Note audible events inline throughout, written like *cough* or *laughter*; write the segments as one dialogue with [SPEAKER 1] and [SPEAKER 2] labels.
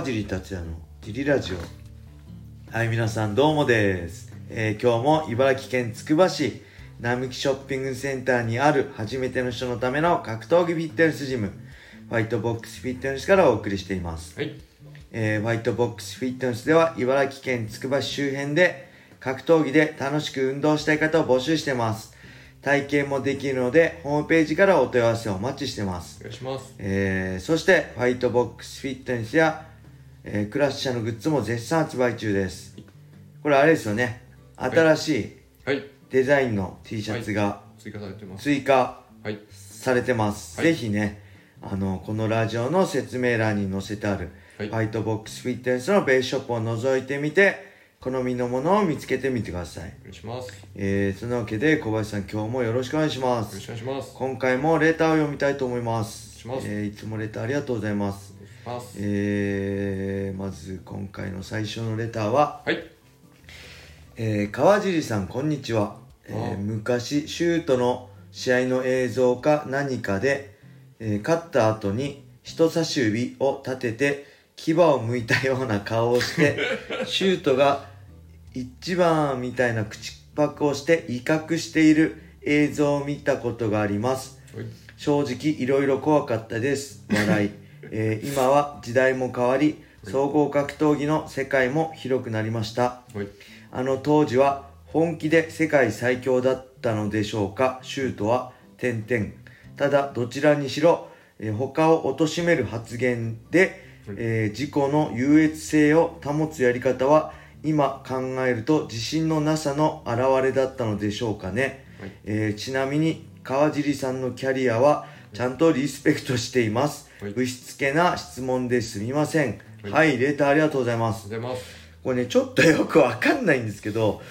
[SPEAKER 1] 川尻達也のジリラジオ。はい皆さんどうもです、えー今日も茨城県つくば市並木ショッピングセンターにある初めての人のための格闘技フィットネスジムファイトボックスフィットネスからお送りしています。
[SPEAKER 2] はい。
[SPEAKER 1] えーファイトボックスフィットネスでは茨城県つくば市周辺で格闘技で楽しく運動したい方を募集してます。体験もできるのでホームページからお問い合わせをお待ちしてます。
[SPEAKER 2] お願いします。
[SPEAKER 1] えーそしてファイトボックスフィットネスや、えークラッシャーのグッズも絶賛発売中です。これあれですよね。新しい
[SPEAKER 2] はい。
[SPEAKER 1] デザインの T シャツが
[SPEAKER 2] 追加されてます。
[SPEAKER 1] 追加
[SPEAKER 2] はい。
[SPEAKER 1] されてます、
[SPEAKER 2] はい。
[SPEAKER 1] ぜひねあのこのラジオの説明欄に載せてある、
[SPEAKER 2] はい。
[SPEAKER 1] ファイトボックスフィットネスのベースショップを覗いてみて好みのものを見つけてみてください、
[SPEAKER 2] お願いします。よ
[SPEAKER 1] えー、そんなわけで小林さん今日もよろしくお願いします。
[SPEAKER 2] ろしくお願いします。
[SPEAKER 1] 今回もレターを読みたいと思います。
[SPEAKER 2] します。
[SPEAKER 1] えーいつもレターありがとうございます
[SPEAKER 2] ます。
[SPEAKER 1] えー、まず今回の最初のレターは、
[SPEAKER 2] はい。
[SPEAKER 1] えー川尻さんこんにちは、えー
[SPEAKER 2] あ
[SPEAKER 1] 昔シュートの試合の映像か何かで、えー勝った後に人差し指を立てて牙を向いたような顔をして *laughs* シュートが一番みたいな口パクをして威嚇している映像を見たことがあります
[SPEAKER 2] はい。
[SPEAKER 1] 正直いろいろ怖かったです笑い、*laughs* えー今は時代も変わり総合格闘技の世界も広くなりました。
[SPEAKER 2] はい。
[SPEAKER 1] あの当時は本気で世界最強だったのでしょうか？シュートは点々。ただどちらにしろ、えー他を貶める発言で、えー自己の優越性を保つやり方は今考えると自信のなさの表れだったのでしょうかね、
[SPEAKER 2] はい。
[SPEAKER 1] えーちなみに川尻さんのキャリアはちゃんとリスペクトしています、
[SPEAKER 2] はい。
[SPEAKER 1] ぶしつけな質問ですみません。
[SPEAKER 2] はい。
[SPEAKER 1] はい、レターありがとうございます。これねちょっとよくわかんないんですけど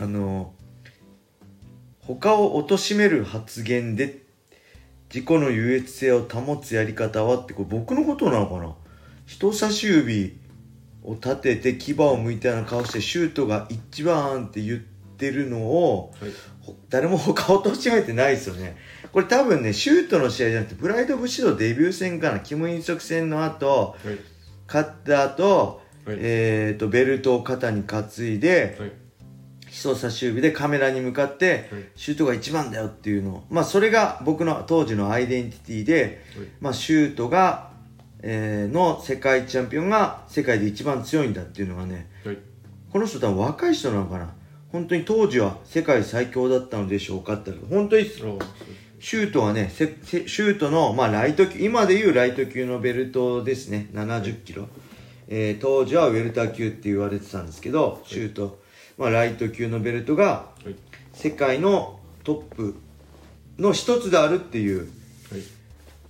[SPEAKER 1] あの他を貶める発言で自己の優越性を保つやり方はってこれ僕のことなのかな？人差し指を立てて牙を向いたような顔してシュートが一番って言ってるのを
[SPEAKER 2] はい。
[SPEAKER 1] ほ誰も他を貶めてないですよねこれ多分ねシュートの試合じゃなくてプライド武士道デビュー戦かなキム・インソク戦の後
[SPEAKER 2] はい。
[SPEAKER 1] 勝った後、
[SPEAKER 2] はい
[SPEAKER 1] えー、とベルトを肩に担いで、
[SPEAKER 2] はい。
[SPEAKER 1] 人差し指でカメラに向かって、
[SPEAKER 2] はい
[SPEAKER 1] シュートが一番だよっていうのをまあそれが僕の当時のアイデンティティで、
[SPEAKER 2] はい
[SPEAKER 1] まあ、シュートが、えーの世界チャンピオンが世界で一番強いんだっていうのがね
[SPEAKER 2] はい。
[SPEAKER 1] この人多分若い人なのかな本当に当時は世界最強だったのでしょうかって本当にシュートはね、シュートの、まあ、ライト級、今でいうライト級のベルトですね、70キロ。えー当時はウェルター級って言われてたんですけど、シュート、まあ、ライト級のベルトが
[SPEAKER 2] はい。
[SPEAKER 1] 世界のトップの一つであるっていう、
[SPEAKER 2] はい。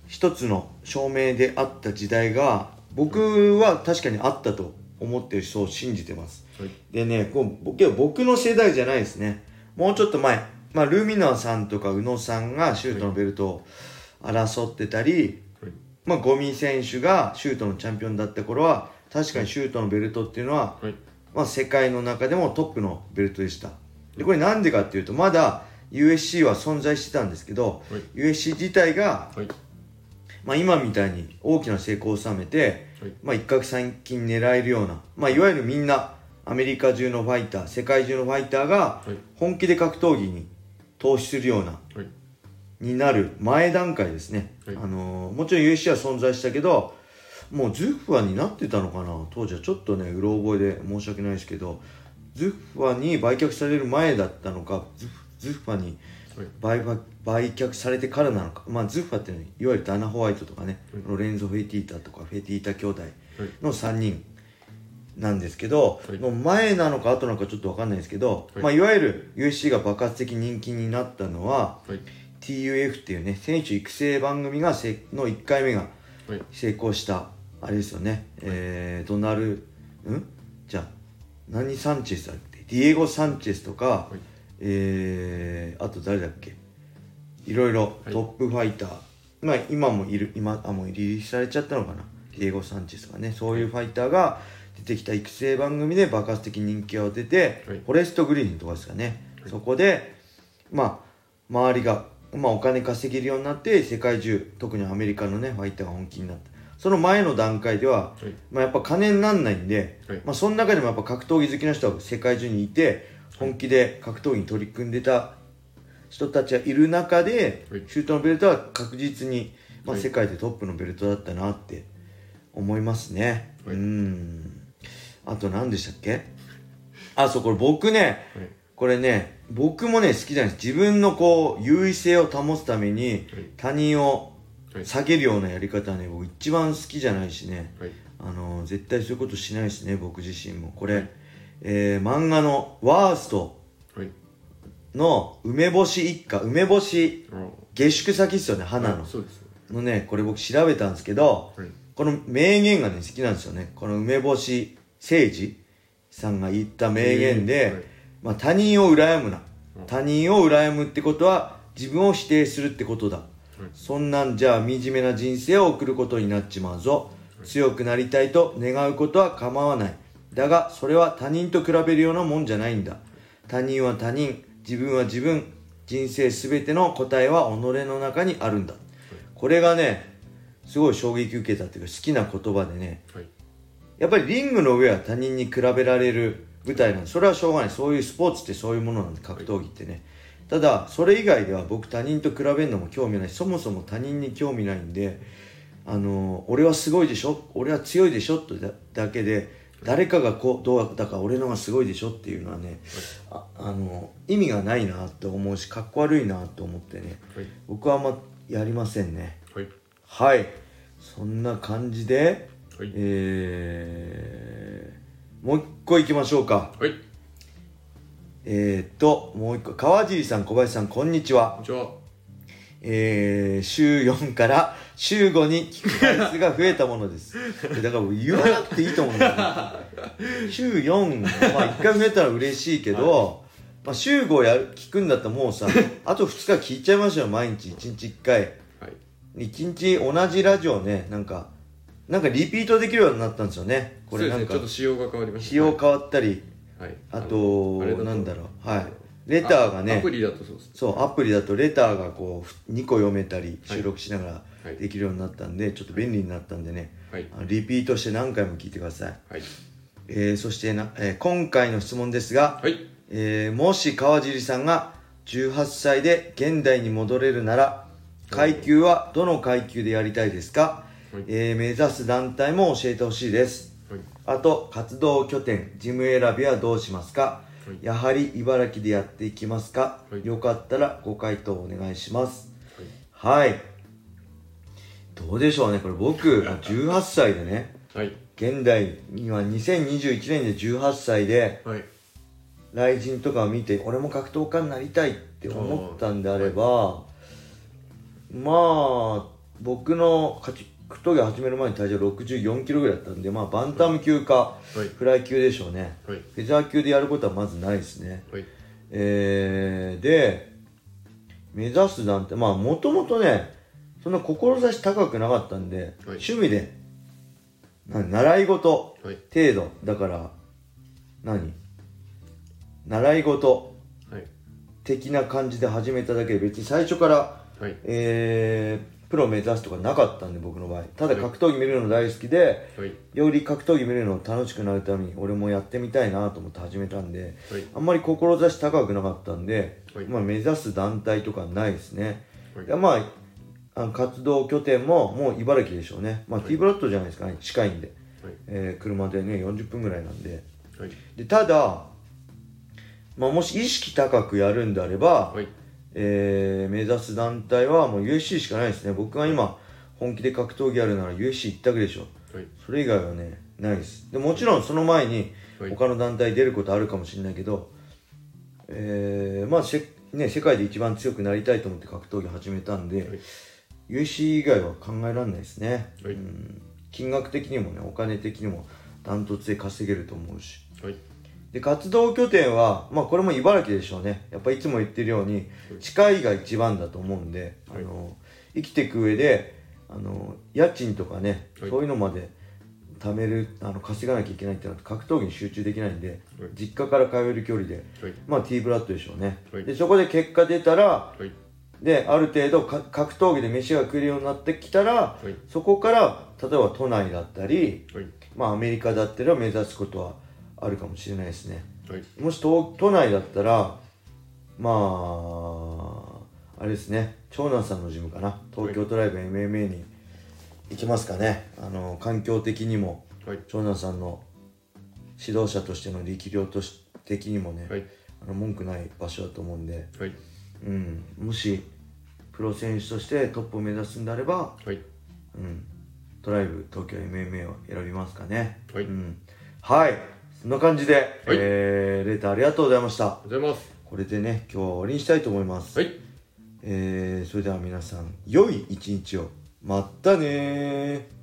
[SPEAKER 1] 一つの証明であった時代が、僕は確かにあったと思ってる人を信じてます。
[SPEAKER 2] はい。
[SPEAKER 1] でね、こう僕僕の世代じゃないですね。もうちょっと前、まあ、ルミナーさんとか宇野さんがシュートのベルトを争ってたり、
[SPEAKER 2] はい。
[SPEAKER 1] まあ、ゴミ選手がシュートのチャンピオンだった頃は、確かにシュートのベルトっていうのは、
[SPEAKER 2] はい。
[SPEAKER 1] まあ、世界の中でもトップのベルトでした。で、これなんでかっていうと、まだ USC は存在してたんですけど、
[SPEAKER 2] はい
[SPEAKER 1] USC 自体が、
[SPEAKER 2] はい。
[SPEAKER 1] まあ、今みたいに大きな成功を収めて、
[SPEAKER 2] はい。
[SPEAKER 1] まあ、一攫千金狙えるような、まあ、いわゆるみんなアメリカ中のファイター世界中のファイターが
[SPEAKER 2] はい。
[SPEAKER 1] 本気で格闘技に投資するような
[SPEAKER 2] はい。
[SPEAKER 1] になる前段階ですね、
[SPEAKER 2] はい
[SPEAKER 1] あのーもちろん USC は存在したけどもうズッファになってたのかな当時はちょっとねうろ覚えで申し訳ないですけどズッファに売却される前だったのかズファに
[SPEAKER 2] はい。
[SPEAKER 1] 売買売却されてからなのか、まあ、ズッファっていわゆるダナ・ホワイトとかね、
[SPEAKER 2] うん
[SPEAKER 1] ロレンゾ・フェティータとかフェティータ兄弟
[SPEAKER 2] はい。
[SPEAKER 1] の3人なんですけど、
[SPEAKER 2] はい。
[SPEAKER 1] の前なのか後なのかちょっと分かんないですけど、
[SPEAKER 2] はい。
[SPEAKER 1] いまあ、いわゆる USC が爆発的人気になったのは
[SPEAKER 2] はい。
[SPEAKER 1] TUF っていうね選手育成番組がせの1回目が
[SPEAKER 2] はい。
[SPEAKER 1] 成功したあれですよね、えー、ドナルん？じゃあ何サンチェスだっけ？ディエゴ・サンチェスとか、
[SPEAKER 2] はい。
[SPEAKER 1] えー、あと誰だっけ？いろいろ
[SPEAKER 2] はい。
[SPEAKER 1] トップファイター、まあ今もいる今あもうリリースされちゃったのかな？ディエゴ・サンチェスとかね。そういうファイターが出てきた育成番組で爆発的人気を出て、
[SPEAKER 2] はい。
[SPEAKER 1] フォレスト・グリーンとかですかね、
[SPEAKER 2] はい。
[SPEAKER 1] そこでまあ周りが、まあ、お金稼げるようになって世界中特にアメリカのねファイターが本気になったその前の段階では、
[SPEAKER 2] はい。
[SPEAKER 1] まあ、やっぱ金になんないんで、
[SPEAKER 2] はい。
[SPEAKER 1] まあ、その中でもやっぱ格闘技好きな人は世界中にいて本気で格闘技に取り組んでた人たちがいる中で、
[SPEAKER 2] はい。
[SPEAKER 1] シュートのベルトは確実に、まあ、
[SPEAKER 2] はい。
[SPEAKER 1] 世界でトップのベルトだったなって思いますね、
[SPEAKER 2] はい。
[SPEAKER 1] うんあと何でしたっけ？あそうこれ僕ね
[SPEAKER 2] はい。
[SPEAKER 1] これね僕もね好きじゃないです。自分のこう優位性を保つために
[SPEAKER 2] はい。
[SPEAKER 1] 他人を
[SPEAKER 2] はい。
[SPEAKER 1] 下げるようなやり方はね僕一番好きじゃないしね。
[SPEAKER 2] はい。
[SPEAKER 1] あの絶対そういうことしないですね僕自身も。これ、えー漫画の「ワースト
[SPEAKER 2] はい」
[SPEAKER 1] の梅干し一家。梅干し
[SPEAKER 2] あ
[SPEAKER 1] 下宿先っすよね花の、
[SPEAKER 2] はいそうです。ね
[SPEAKER 1] のねこれ僕調べたんですけど
[SPEAKER 2] はい。
[SPEAKER 1] この名言がね好きなんですよね。この梅干し誠治さんが言った名言で、
[SPEAKER 2] はい。
[SPEAKER 1] まあ、他人を羨むな。
[SPEAKER 2] うん。
[SPEAKER 1] 他人を羨むってことは自分を否定するってことだ、そんなんじゃ惨めな人生を送ることになっちまうぞ、強くなりたいと願うことは構わない。だがそれは他人と比べるようなもんじゃないんだ。他人は他人自分は自分人生すべての答えは己の中にあるんだ。これがねすごい衝撃受けたっていうか好きな言葉でね
[SPEAKER 2] はい
[SPEAKER 1] やっぱりリングの上は他人に比べられる舞台なんでそれはしょうがない。そういうスポーツってそういうものなんで格闘技ってね。ただそれ以外では僕他人と比べるのも興味ない。しそもそも他人に興味ないんであの俺はすごいでしょ？俺は強いでしょ？とだだけで誰かがこうどうだから俺の方がすごいでしょっていうのはねああの意味がないなって思うしかっこ悪いなと思ってね
[SPEAKER 2] はい。
[SPEAKER 1] 僕はあんまやりませんね。
[SPEAKER 2] はい。
[SPEAKER 1] はい。そんな感じで
[SPEAKER 2] はい。
[SPEAKER 1] えー、もう一個いきましょうか。
[SPEAKER 2] はい。
[SPEAKER 1] えー、っともう一個。川尻さん小林さんこんにちは。
[SPEAKER 2] こんにちは。
[SPEAKER 1] えー、週4から週5に聞く回数が増えたものです。*laughs* だから言わなくていいと思うんだ週4まあ1回増えたら嬉しいけど、*laughs* まあ、週5やる聞くんだったらもうさあと2日聞いちゃいましょうよ毎日。1日1回。
[SPEAKER 2] はい。
[SPEAKER 1] 1日同じラジオねなんかなんかリピートできるようになったんですよね。これなんか
[SPEAKER 2] ねちょっと仕様が変わりました。
[SPEAKER 1] 仕様変わったり
[SPEAKER 2] はい。
[SPEAKER 1] あ
[SPEAKER 2] の
[SPEAKER 1] と。
[SPEAKER 2] あ
[SPEAKER 1] なんだろう。はい。レターがね。
[SPEAKER 2] あアプリだとそうです
[SPEAKER 1] そうアプリだとレターがこう2個読めたり
[SPEAKER 2] はい。
[SPEAKER 1] 収録しなが
[SPEAKER 2] はい。
[SPEAKER 1] らできるようになったんでちょっと便利になったんでね
[SPEAKER 2] はい。
[SPEAKER 1] リピートして何回も聞いてください、
[SPEAKER 2] はい。
[SPEAKER 1] えーそしてな、えー今回の質問ですが、
[SPEAKER 2] はい。
[SPEAKER 1] えーもし川尻さんが18歳で現代に戻れるなら階級はどの階級でやりたいですか、
[SPEAKER 2] はい。
[SPEAKER 1] えー目指す団体も教えてほしいです。
[SPEAKER 2] はい。
[SPEAKER 1] あと活動拠点ジム選びはどうしますか、
[SPEAKER 2] はい。
[SPEAKER 1] やはり茨城でやっていきますか、
[SPEAKER 2] はい。
[SPEAKER 1] よかったらご回答お願いします。はい。どうでしょうねこれ僕まあ18歳でね。
[SPEAKER 2] はい。
[SPEAKER 1] 現代には2021年で18歳で
[SPEAKER 2] はい。
[SPEAKER 1] 雷神とかを見て俺も格闘家になりたいって思ったんであれば、まあ僕の格闘技始める前に体重64キロぐらいだったんでまあバンタム級か
[SPEAKER 2] はい。
[SPEAKER 1] フライ級でしょうね。
[SPEAKER 2] はい。
[SPEAKER 1] フェザー級でやることはまずないですね。
[SPEAKER 2] はい。
[SPEAKER 1] えー、で目指す団体まあもともとねそんな志高くなかったんで、趣味でな習い事
[SPEAKER 2] はい。
[SPEAKER 1] 程度。だから何習い事
[SPEAKER 2] はい。
[SPEAKER 1] 的な感じで始めただけで別に最初から、
[SPEAKER 2] はい。
[SPEAKER 1] えープロ目指すとかなかったんで僕の場合。ただ格闘技見るの大好きで、
[SPEAKER 2] はい。
[SPEAKER 1] より格闘技見るの楽しくなるために俺もやってみたいなと思って始めたんで、
[SPEAKER 2] はい。
[SPEAKER 1] あんまり志高くなかったんで、
[SPEAKER 2] はい。
[SPEAKER 1] まあ、目指す団体とかないですね、
[SPEAKER 2] はい。
[SPEAKER 1] まああの活動拠点ももう茨城でしょうね。まあ、ティーブラッドじゃないですかね。近いんで、
[SPEAKER 2] はい。
[SPEAKER 1] えー車でね40分ぐらいなんで。
[SPEAKER 2] はい。
[SPEAKER 1] でただ、まあ、もし意識高くやるんであれば、
[SPEAKER 2] はい
[SPEAKER 1] えー目指す団体はもう UFC しかないですね。僕が今本気で格闘技やるなら UFC 一択でしょ。
[SPEAKER 2] はい。
[SPEAKER 1] それ以外はねないです。でもちろんその前に
[SPEAKER 2] はい。
[SPEAKER 1] 他の団体出ることあるかもしれないけど、えーまあせ、ね、世界で一番強くなりたいと思って格闘技始めたんで、
[SPEAKER 2] はい。
[SPEAKER 1] UFC 以外は考えられないですね、
[SPEAKER 2] はい。
[SPEAKER 1] うん。金額的にもねお金的にもダントツで稼げると思うし。
[SPEAKER 2] はい
[SPEAKER 1] で活動拠点はまあこれも茨城でしょうね。やっぱいつも言ってるように近い。が一番だと思うんで、
[SPEAKER 2] はい。
[SPEAKER 1] あの生きていく上であの家賃とかね、
[SPEAKER 2] はい。
[SPEAKER 1] そういうのまで貯めるあの稼がなきゃいけないってなると格闘技に集中できないんで、
[SPEAKER 2] はい。
[SPEAKER 1] 実家から通える距離で
[SPEAKER 2] はい。
[SPEAKER 1] まあ T ブラッドでしょうね、
[SPEAKER 2] はい。
[SPEAKER 1] でそこで結果出たら
[SPEAKER 2] はい。
[SPEAKER 1] である程度か格闘技で飯が食えるようになってきたら、
[SPEAKER 2] い。
[SPEAKER 1] そこから例えば都内だったり、
[SPEAKER 2] はい。
[SPEAKER 1] まあアメリカだったら目指すことはあるかもしれないですね。
[SPEAKER 2] はい。
[SPEAKER 1] もし都都内だったらまああれですね。長男さんのジムかな。東京トライブ MMA に行きますかね。あの環境的にも
[SPEAKER 2] はい。
[SPEAKER 1] 長男さんの指導者としての力量とし的にもね、
[SPEAKER 2] はい。
[SPEAKER 1] あの文句ない場所だと思うんで、
[SPEAKER 2] はい。
[SPEAKER 1] うん、もしプロ選手としてトップを目指すんであれば、
[SPEAKER 2] はい。
[SPEAKER 1] うん、トライブ東京 MMA を選びますかね。
[SPEAKER 2] はい。
[SPEAKER 1] うん、はいそんな感じで、えーレターありがとうございました。
[SPEAKER 2] ありがとうございます。
[SPEAKER 1] これでね今日は終わりにしたいと思います、
[SPEAKER 2] はい。
[SPEAKER 1] えーそれでは皆さん良い一日を。まったねー